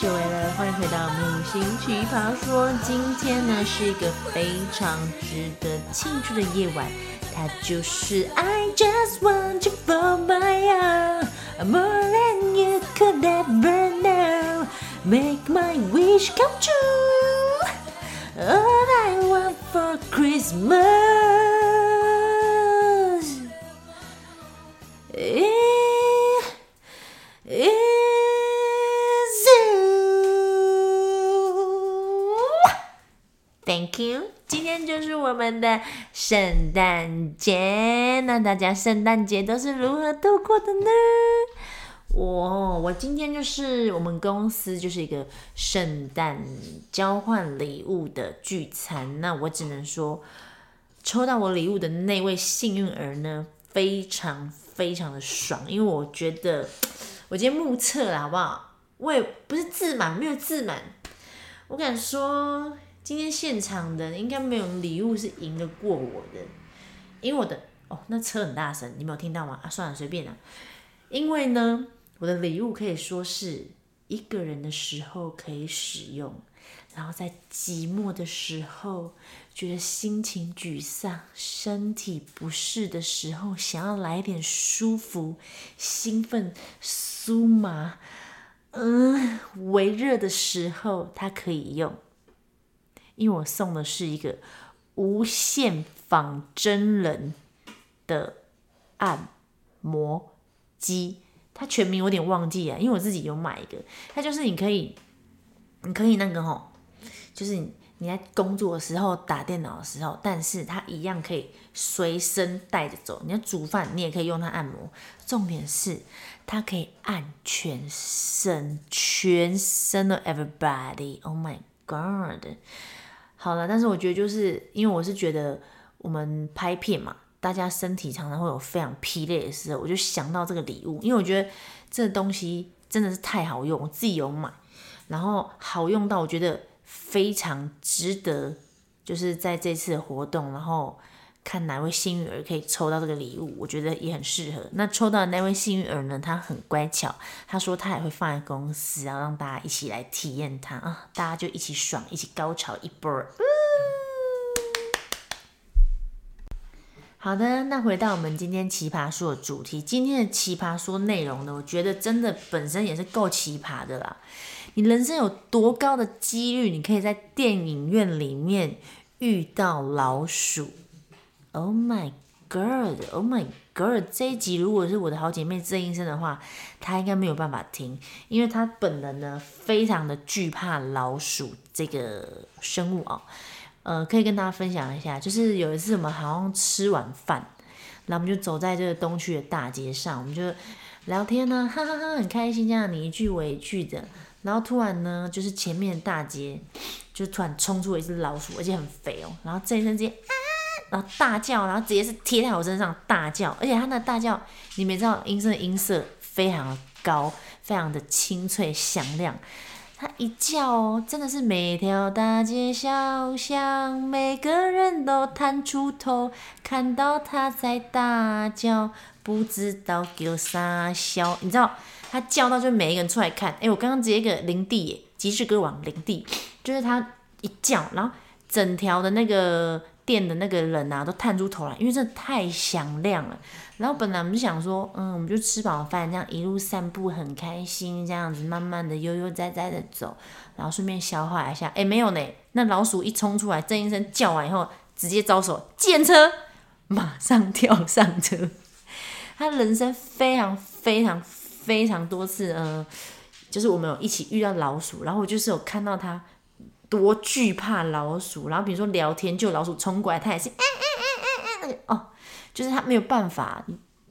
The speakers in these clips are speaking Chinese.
久违了，欢迎回到木星奇葩说。今天呢是一个非常值得庆祝的夜晚，它就是 I just want you for my own, more than you could ever know, make my wish come true. All I want for Christmas. 圣诞节，那大家圣诞节都是如何度过的呢？我我今天就是我们公司就是一个圣诞交换礼物的聚餐，那我只能说，抽到我礼物的那位幸运儿呢，非常非常的爽，因为我觉得我今天目测了，好不好？我也不是自满，没有自满，我敢说。今天现场的应该没有礼物是赢得过我的，因为我的哦，那车很大声，你没有听到吗？啊，算了，随便了。因为呢，我的礼物可以说是一个人的时候可以使用，然后在寂寞的时候，觉得心情沮丧、身体不适的时候，想要来点舒服、兴奋、酥麻，嗯，微热的时候，它可以用。因为我送的是一个无线仿真人的按摩机，它全名有点忘记啊，因为我自己有买一个，它就是你可以，你可以那个吼，就是你你在工作的时候打电脑的时候，但是它一样可以随身带着走。你要煮饭，你也可以用它按摩。重点是它可以按全身，全身的 everybody。Oh my god！好了，但是我觉得就是因为我是觉得我们拍片嘛，大家身体常常会有非常疲累的时候，我就想到这个礼物，因为我觉得这东西真的是太好用，我自己有买，然后好用到我觉得非常值得，就是在这次活动，然后。看哪位幸运儿可以抽到这个礼物，我觉得也很适合。那抽到的那位幸运儿呢？他很乖巧，他说他也会放在公司，然后让大家一起来体验它啊，大家就一起爽，一起高潮一波。嗯。好的，那回到我们今天奇葩说的主题，今天的奇葩说内容呢，我觉得真的本身也是够奇葩的啦。你人生有多高的几率，你可以在电影院里面遇到老鼠？Oh my god! Oh my god! 这一集如果是我的好姐妹郑医生的话，她应该没有办法听，因为她本人呢非常的惧怕老鼠这个生物啊。呃，可以跟大家分享一下，就是有一次我们好像吃完饭，然后我们就走在这个东区的大街上，我们就聊天呢，哈哈哈，很开心这样你一句我一句的，然后突然呢，就是前面的大街就突然冲出了一只老鼠，而且很肥哦，然后郑医生直接。然后大叫，然后直接是贴在我身上大叫，而且他那大叫，你们知道音声音色非常的高，非常的清脆响亮。他一叫哦，真的是每条大街小巷，每个人都探出头，看到他在大叫，不知道叫啥笑。你知道他叫到就每一个人出来看，诶，我刚刚直接一个灵帝耶，即视歌王林地，就是他一叫，然后整条的那个。店的那个人啊都探出头来，因为这太响亮了。然后本来我们就想说，嗯，我们就吃饱饭，这样一路散步很开心，这样子慢慢的悠悠哉哉的走，然后顺便消化一下。哎，没有呢，那老鼠一冲出来，郑医生叫完以后，直接招手，见车，马上跳上车。他人生非常非常非常多次，呃，就是我们有一起遇到老鼠，然后我就是有看到他多惧怕老鼠，然后比如说聊天，就老鼠冲过来，它也是，嗯嗯嗯嗯嗯，哦。就是它没有办法，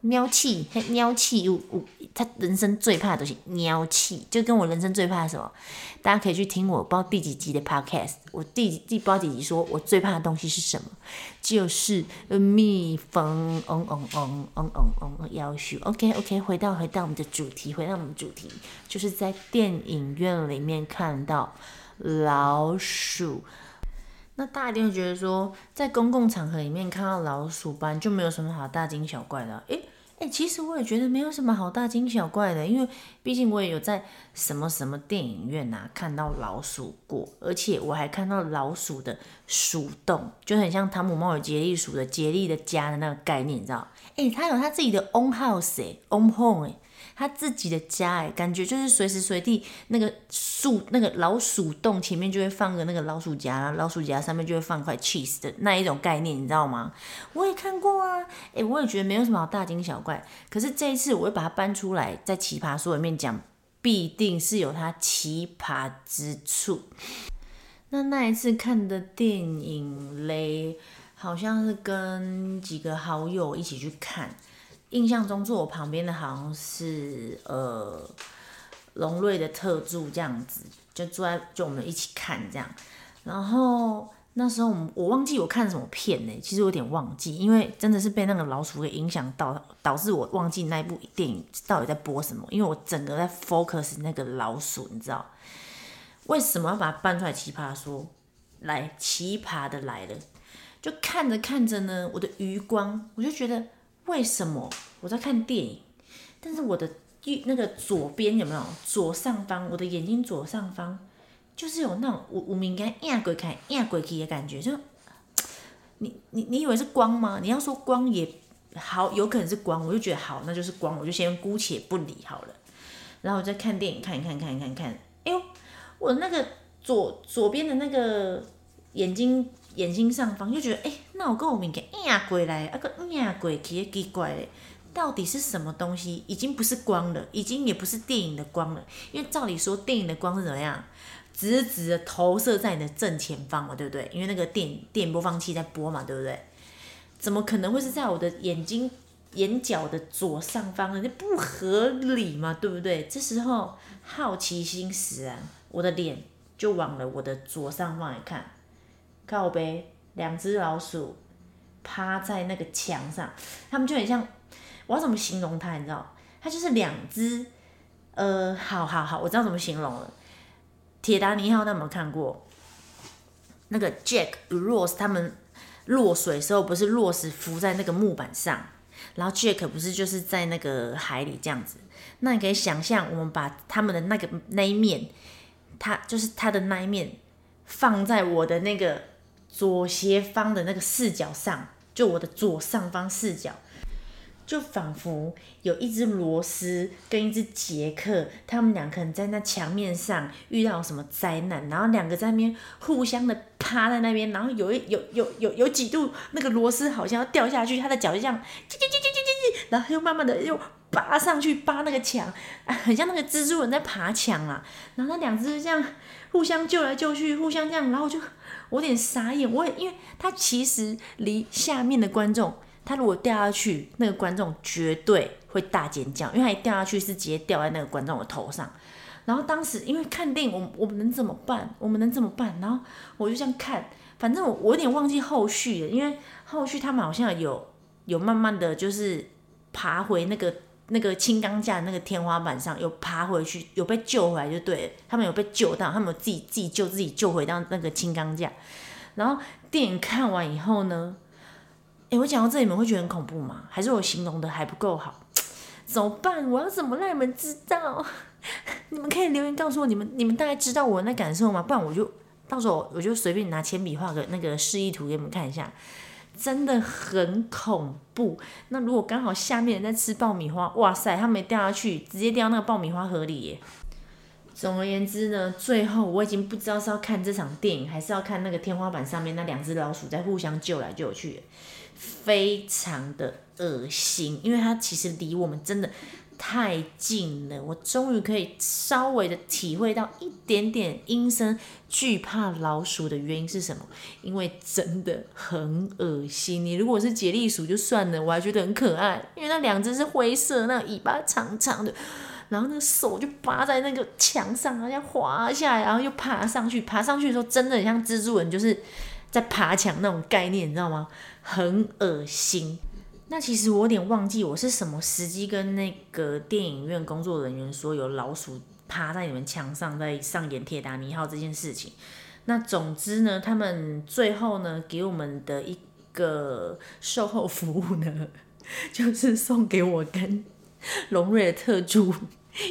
喵气，喵气，我我它人生最怕的东西，喵气，就跟我人生最怕什么，大家可以去听我不知道第几集的 podcast，我第第不知道几集说我最怕的东西是什么，就是蜜蜂，嗡嗡嗡嗡嗡嗡，要求，OK OK，回到回到我们的主题，回到我们主题，就是在电影院里面看到老鼠。那大家一定会觉得说，在公共场合里面看到老鼠斑就没有什么好大惊小怪的啊。诶诶，其实我也觉得没有什么好大惊小怪的，因为毕竟我也有在什么什么电影院呐看到老鼠过，而且我还看到老鼠的鼠洞，就很像汤姆猫与杰利鼠的杰利的家的那个概念，你知道？诶，它有它自己的 own house 诶，own home 诶。他自己的家哎，感觉就是随时随地那个树那个老鼠洞前面就会放个那个老鼠夹，然后老鼠夹上面就会放块 cheese 的那一种概念，你知道吗？我也看过啊，哎，我也觉得没有什么好大惊小怪。可是这一次我会把它搬出来，在奇葩说里面讲，必定是有它奇葩之处。那那一次看的电影嘞，好像是跟几个好友一起去看。印象中坐我旁边的好像是呃龙瑞的特助这样子，就坐在就我们一起看这样，然后那时候我我忘记我看什么片呢，其实我有点忘记，因为真的是被那个老鼠给影响到，导致我忘记那部电影到底在播什么，因为我整个在 focus 那个老鼠，你知道为什么要把它搬出来？奇葩说来，奇葩的来了，就看着看着呢，我的余光我就觉得。为什么我在看电影，但是我的那个左边有没有左上方？我的眼睛左上方就是有那种无无名感压鬼开压鬼气的感觉，就你你你以为是光吗？你要说光也好，有可能是光，我就觉得好，那就是光，我就先姑且不理好了。然后我在看电影，看一看，看一看，看，哎呦，我那个左左边的那个眼睛。眼睛上方就觉得，哎、那我跟我明个压过来，啊个压过去，奇怪嘞，到底是什么东西？已经不是光了，已经也不是电影的光了，因为照理说电影的光是怎么样，直直的投射在你的正前方嘛，对不对？因为那个电电播放器在播嘛，对不对？怎么可能会是在我的眼睛眼角的左上方呢？这不合理嘛，对不对？这时候好奇心使然，我的脸就往了我的左上方来看。靠北，两只老鼠趴在那个墙上，它们就很像，我要怎么形容它？你知道，它就是两只，呃，好好好，我知道怎么形容了。铁达尼号，那有没有看过？那个 Jack、Rose 他们落水时候，不是 Rose 浮在那个木板上，然后 Jack 不是就是在那个海里这样子？那你可以想象，我们把他们的那个那一面，它就是它的那一面，放在我的那个。左斜方的那个视角上，就我的左上方视角，就仿佛有一只螺丝跟一只杰克，他们俩可能在那墙面上遇到什么灾难，然后两个在那边互相的趴在那边，然后有一有有有有几度那个螺丝好像要掉下去，他的脚就这样叽叽叽叽叽叽，然后又慢慢的又扒上去扒那个墙，很像那个蜘蛛人在爬墙啊，然后那两只这样互相救来救去，互相这样，然后就。我有点傻眼，我也因为他其实离下面的观众，他如果掉下去，那个观众绝对会大尖叫，因为他一掉下去是直接掉在那个观众的头上。然后当时因为看电影，我我们能怎么办？我们能怎么办？然后我就这样看，反正我我有点忘记后续了，因为后续他们好像有有慢慢的就是爬回那个。那个轻钢架那个天花板上又爬回去，有被救回来就对了。他们有被救到，他们有自己自己救自己救回到那个轻钢架。然后电影看完以后呢，诶，我讲到这里你们会觉得很恐怖吗？还是我形容的还不够好？怎么办？我要怎么让你们知道？你们可以留言告诉我，你们你们大概知道我那感受吗？不然我就到时候我就随便拿铅笔画个那个示意图给你们看一下，真的很恐怖。那如果刚好下面人在吃爆米花，哇塞，他没掉下去，直接掉到那个爆米花盒里耶。总而言之呢，最后我已经不知道是要看这场电影，还是要看那个天花板上面那两只老鼠在互相救来救去，非常的恶心，因为它其实离我们真的太近了。我终于可以稍微的体会到一点点阴森惧怕老鼠的原因是什么，因为真的很恶心。你如果是杰利鼠就算了，我还觉得很可爱，因为那两只是灰色，那尾巴长长的。然后那个手就扒在那个墙上，然后滑下来，然后又爬上去。爬上去的时候，真的很像蜘蛛人，就是在爬墙那种概念，你知道吗？很恶心。那其实我有点忘记我是什么时机跟那个电影院工作人员说有老鼠趴在你们墙上，在上演《铁达尼号》这件事情。那总之呢，他们最后呢给我们的一个售后服务呢，就是送给我跟龙瑞的特助。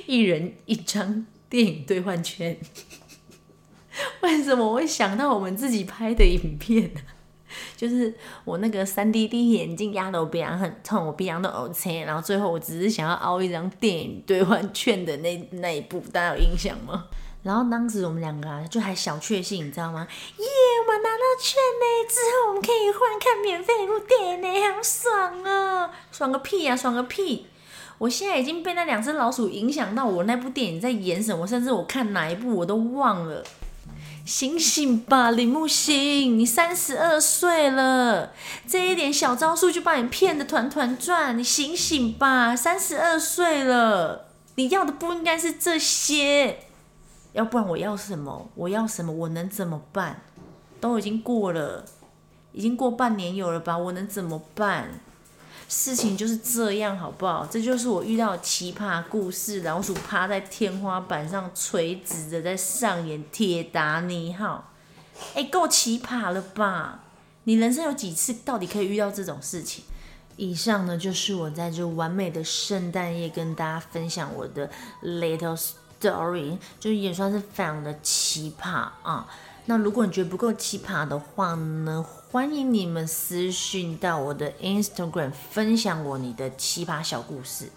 一人一张电影兑换券，为什么我会想到我们自己拍的影片呢？就是我那个三 D D 眼镜压得我鼻梁很痛，我鼻梁都凹陷，然后最后我只是想要凹一张电影兑换券的那那一部，大家有印象吗？然后当时我们两个啊，就还小确幸，你知道吗？耶，我拿到券呢，之后我们可以换看免费一部电影呢，好爽啊！爽个屁呀，爽个屁！我现在已经被那两只老鼠影响到，我那部电影在演什么，甚至我看哪一部我都忘了。醒醒吧，李木星，你三十二岁了，这一点小招数就把你骗得团团转。你醒醒吧，三十二岁了，你要的不应该是这些，要不然我要什么？我要什么？我能怎么办？都已经过了，已经过半年有了吧？我能怎么办？事情就是这样，好不好？这就是我遇到的奇葩故事。老鼠趴在天花板上，垂直的在上演《铁达尼号》。哎，够奇葩了吧？你人生有几次到底可以遇到这种事情？以上呢，就是我在这完美的圣诞夜跟大家分享我的 little story，就是也算是非常的奇葩啊。那如果你觉得不够奇葩的话呢，欢迎你们私讯到我的 Instagram 分享我你的奇葩小故事。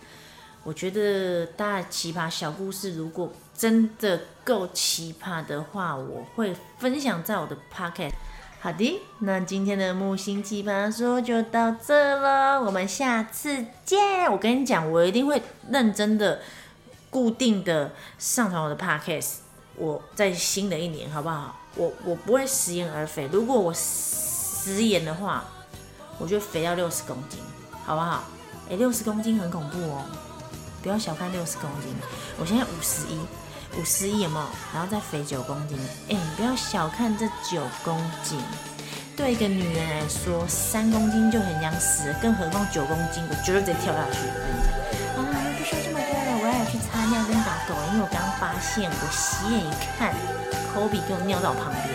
我觉得大家奇葩小故事如果真的够奇葩的话，我会分享在我的 Podcast。好的，那今天的木星奇葩说就到这了，我们下次见。我跟你讲，我一定会认真的、固定的上传我的 Podcast。我在新的一年，好不好？我我不会食言而肥，如果我食言的话，我就肥到六十公斤，好不好？哎，六十公斤很恐怖哦，不要小看六十公斤。我现在五十一，五十一有没有？然后再肥九公斤，哎，你不要小看这九公斤，对一个女人来说，三公斤就很想死了，更何况九公斤，我绝对直接跳下去。我跟你讲，因为我刚发现，我斜眼一看。科比给我尿到旁边。